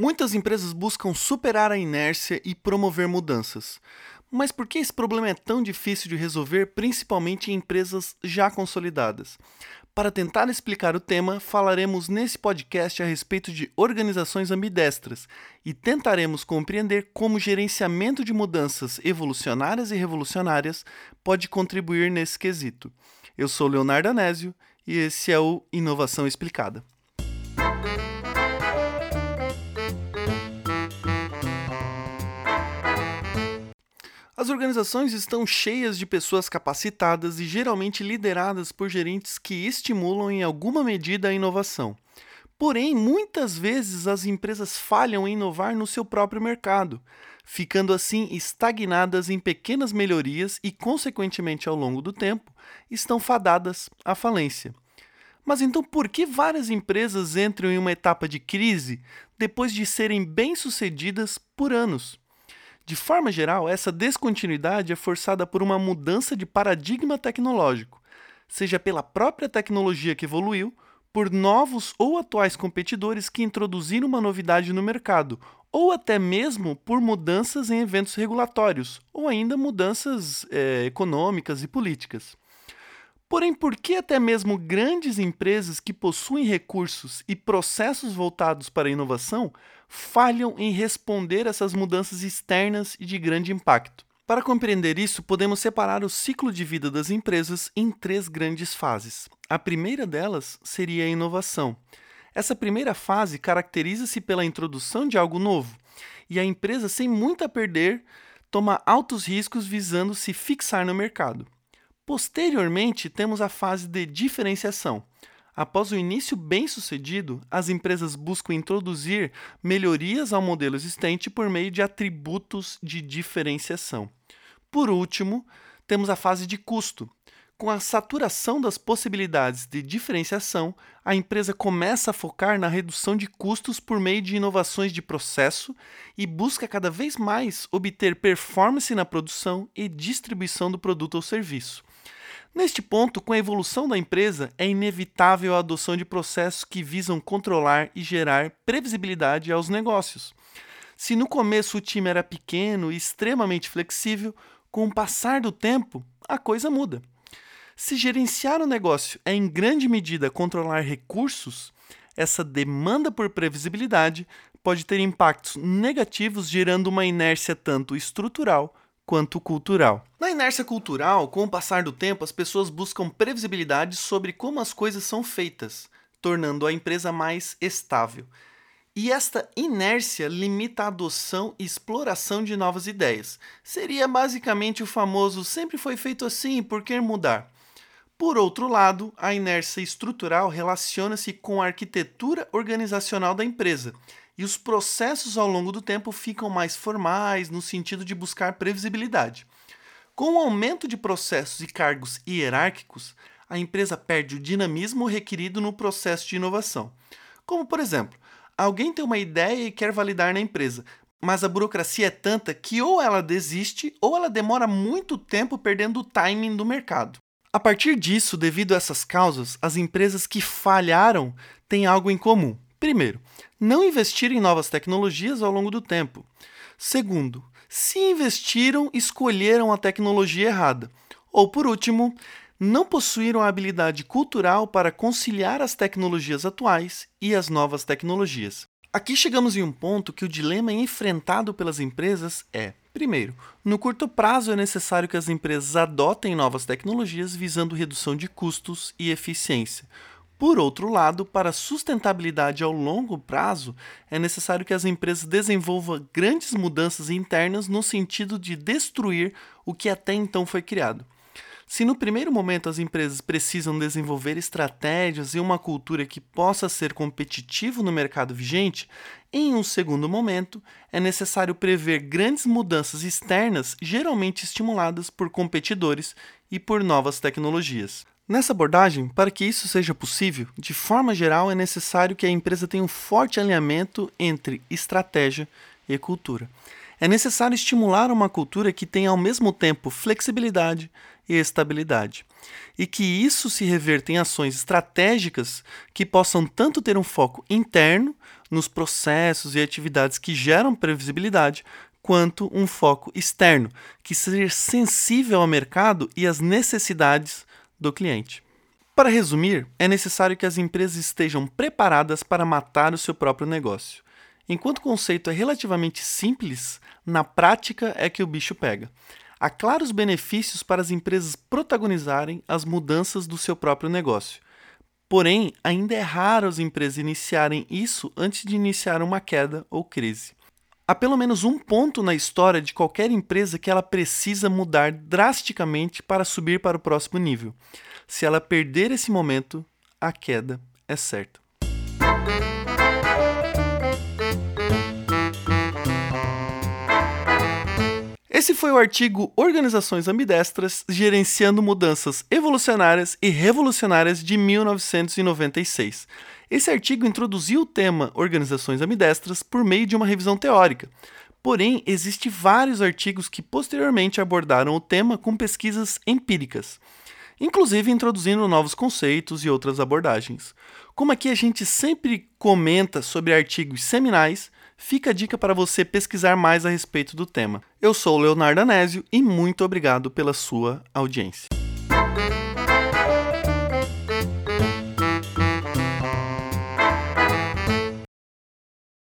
Muitas empresas buscam superar a inércia e promover mudanças. Mas por que esse problema é tão difícil de resolver, principalmente em empresas já consolidadas? Para tentar explicar o tema, falaremos nesse podcast a respeito de organizações ambidestras e tentaremos compreender como o gerenciamento de mudanças evolucionárias e revolucionárias pode contribuir nesse quesito. Eu sou Leonardo Anésio e esse é o Inovação Explicada. As organizações estão cheias de pessoas capacitadas e geralmente lideradas por gerentes que estimulam em alguma medida a inovação. Porém, muitas vezes as empresas falham em inovar no seu próprio mercado, ficando assim estagnadas em pequenas melhorias e, consequentemente, ao longo do tempo, estão fadadas à falência. Mas então por que várias empresas entram em uma etapa de crise depois de serem bem-sucedidas por anos? De forma geral, essa descontinuidade é forçada por uma mudança de paradigma tecnológico, seja pela própria tecnologia que evoluiu, por novos ou atuais competidores que introduziram uma novidade no mercado, ou até mesmo por mudanças em eventos regulatórios, ou ainda mudanças é, econômicas e políticas. Porém, por que até mesmo grandes empresas que possuem recursos e processos voltados para a inovação falham em responder a essas mudanças externas e de grande impacto? Para compreender isso, podemos separar o ciclo de vida das empresas em três grandes fases. A primeira delas seria a inovação. Essa primeira fase caracteriza-se pela introdução de algo novo, e a empresa, sem muito a perder, toma altos riscos visando se fixar no mercado. Posteriormente, temos a fase de diferenciação. Após o início bem-sucedido, as empresas buscam introduzir melhorias ao modelo existente por meio de atributos de diferenciação. Por último, temos a fase de custo. Com a saturação das possibilidades de diferenciação, a empresa começa a focar na redução de custos por meio de inovações de processo e busca cada vez mais obter performance na produção e distribuição do produto ou serviço. Neste ponto, com a evolução da empresa, é inevitável a adoção de processos que visam controlar e gerar previsibilidade aos negócios. Se no começo o time era pequeno e extremamente flexível, com o passar do tempo, a coisa muda. Se gerenciar o negócio é em grande medida controlar recursos, essa demanda por previsibilidade pode ter impactos negativos, gerando uma inércia tanto estrutural quanto cultural. Na inércia cultural, com o passar do tempo, as pessoas buscam previsibilidade sobre como as coisas são feitas, tornando a empresa mais estável. E esta inércia limita a adoção e exploração de novas ideias. Seria basicamente o famoso sempre foi feito assim, por que mudar? Por outro lado, a inércia estrutural relaciona-se com a arquitetura organizacional da empresa e os processos ao longo do tempo ficam mais formais no sentido de buscar previsibilidade. Com o aumento de processos e cargos hierárquicos, a empresa perde o dinamismo requerido no processo de inovação. Como, por exemplo, alguém tem uma ideia e quer validar na empresa, mas a burocracia é tanta que ou ela desiste ou ela demora muito tempo perdendo o timing do mercado. A partir disso, devido a essas causas, as empresas que falharam têm algo em comum. Primeiro, não investiram em novas tecnologias ao longo do tempo. Segundo, se investiram, escolheram a tecnologia errada. Ou, por último, não possuíram a habilidade cultural para conciliar as tecnologias atuais e as novas tecnologias. Aqui chegamos em um ponto que o dilema enfrentado pelas empresas é: primeiro, no curto prazo é necessário que as empresas adotem novas tecnologias visando redução de custos e eficiência. Por outro lado, para sustentabilidade ao longo prazo, é necessário que as empresas desenvolvam grandes mudanças internas no sentido de destruir o que até então foi criado. Se no primeiro momento as empresas precisam desenvolver estratégias e uma cultura que possa ser competitivo no mercado vigente, em um segundo momento é necessário prever grandes mudanças externas, geralmente estimuladas por competidores e por novas tecnologias. Nessa abordagem, para que isso seja possível, de forma geral é necessário que a empresa tenha um forte alinhamento entre estratégia e cultura. É necessário estimular uma cultura que tenha ao mesmo tempo flexibilidade e estabilidade, e que isso se reverta em ações estratégicas que possam tanto ter um foco interno nos processos e atividades que geram previsibilidade, quanto um foco externo, que seja sensível ao mercado e às necessidades do cliente. Para resumir, é necessário que as empresas estejam preparadas para matar o seu próprio negócio. Enquanto o conceito é relativamente simples, na prática é que o bicho pega. Há claros benefícios para as empresas protagonizarem as mudanças do seu próprio negócio. Porém, ainda é raro as empresas iniciarem isso antes de iniciar uma queda ou crise. Há pelo menos um ponto na história de qualquer empresa que ela precisa mudar drasticamente para subir para o próximo nível. Se ela perder esse momento, a queda é certa. Esse foi o artigo Organizações Ambidestras Gerenciando Mudanças Evolucionárias e Revolucionárias de 1996. Esse artigo introduziu o tema Organizações Ambidestras por meio de uma revisão teórica. Porém, existem vários artigos que posteriormente abordaram o tema com pesquisas empíricas, inclusive introduzindo novos conceitos e outras abordagens. Como aqui a gente sempre comenta sobre artigos seminais, fica a dica para você pesquisar mais a respeito do tema. Eu sou o Leonardo Anésio e muito obrigado pela sua audiência.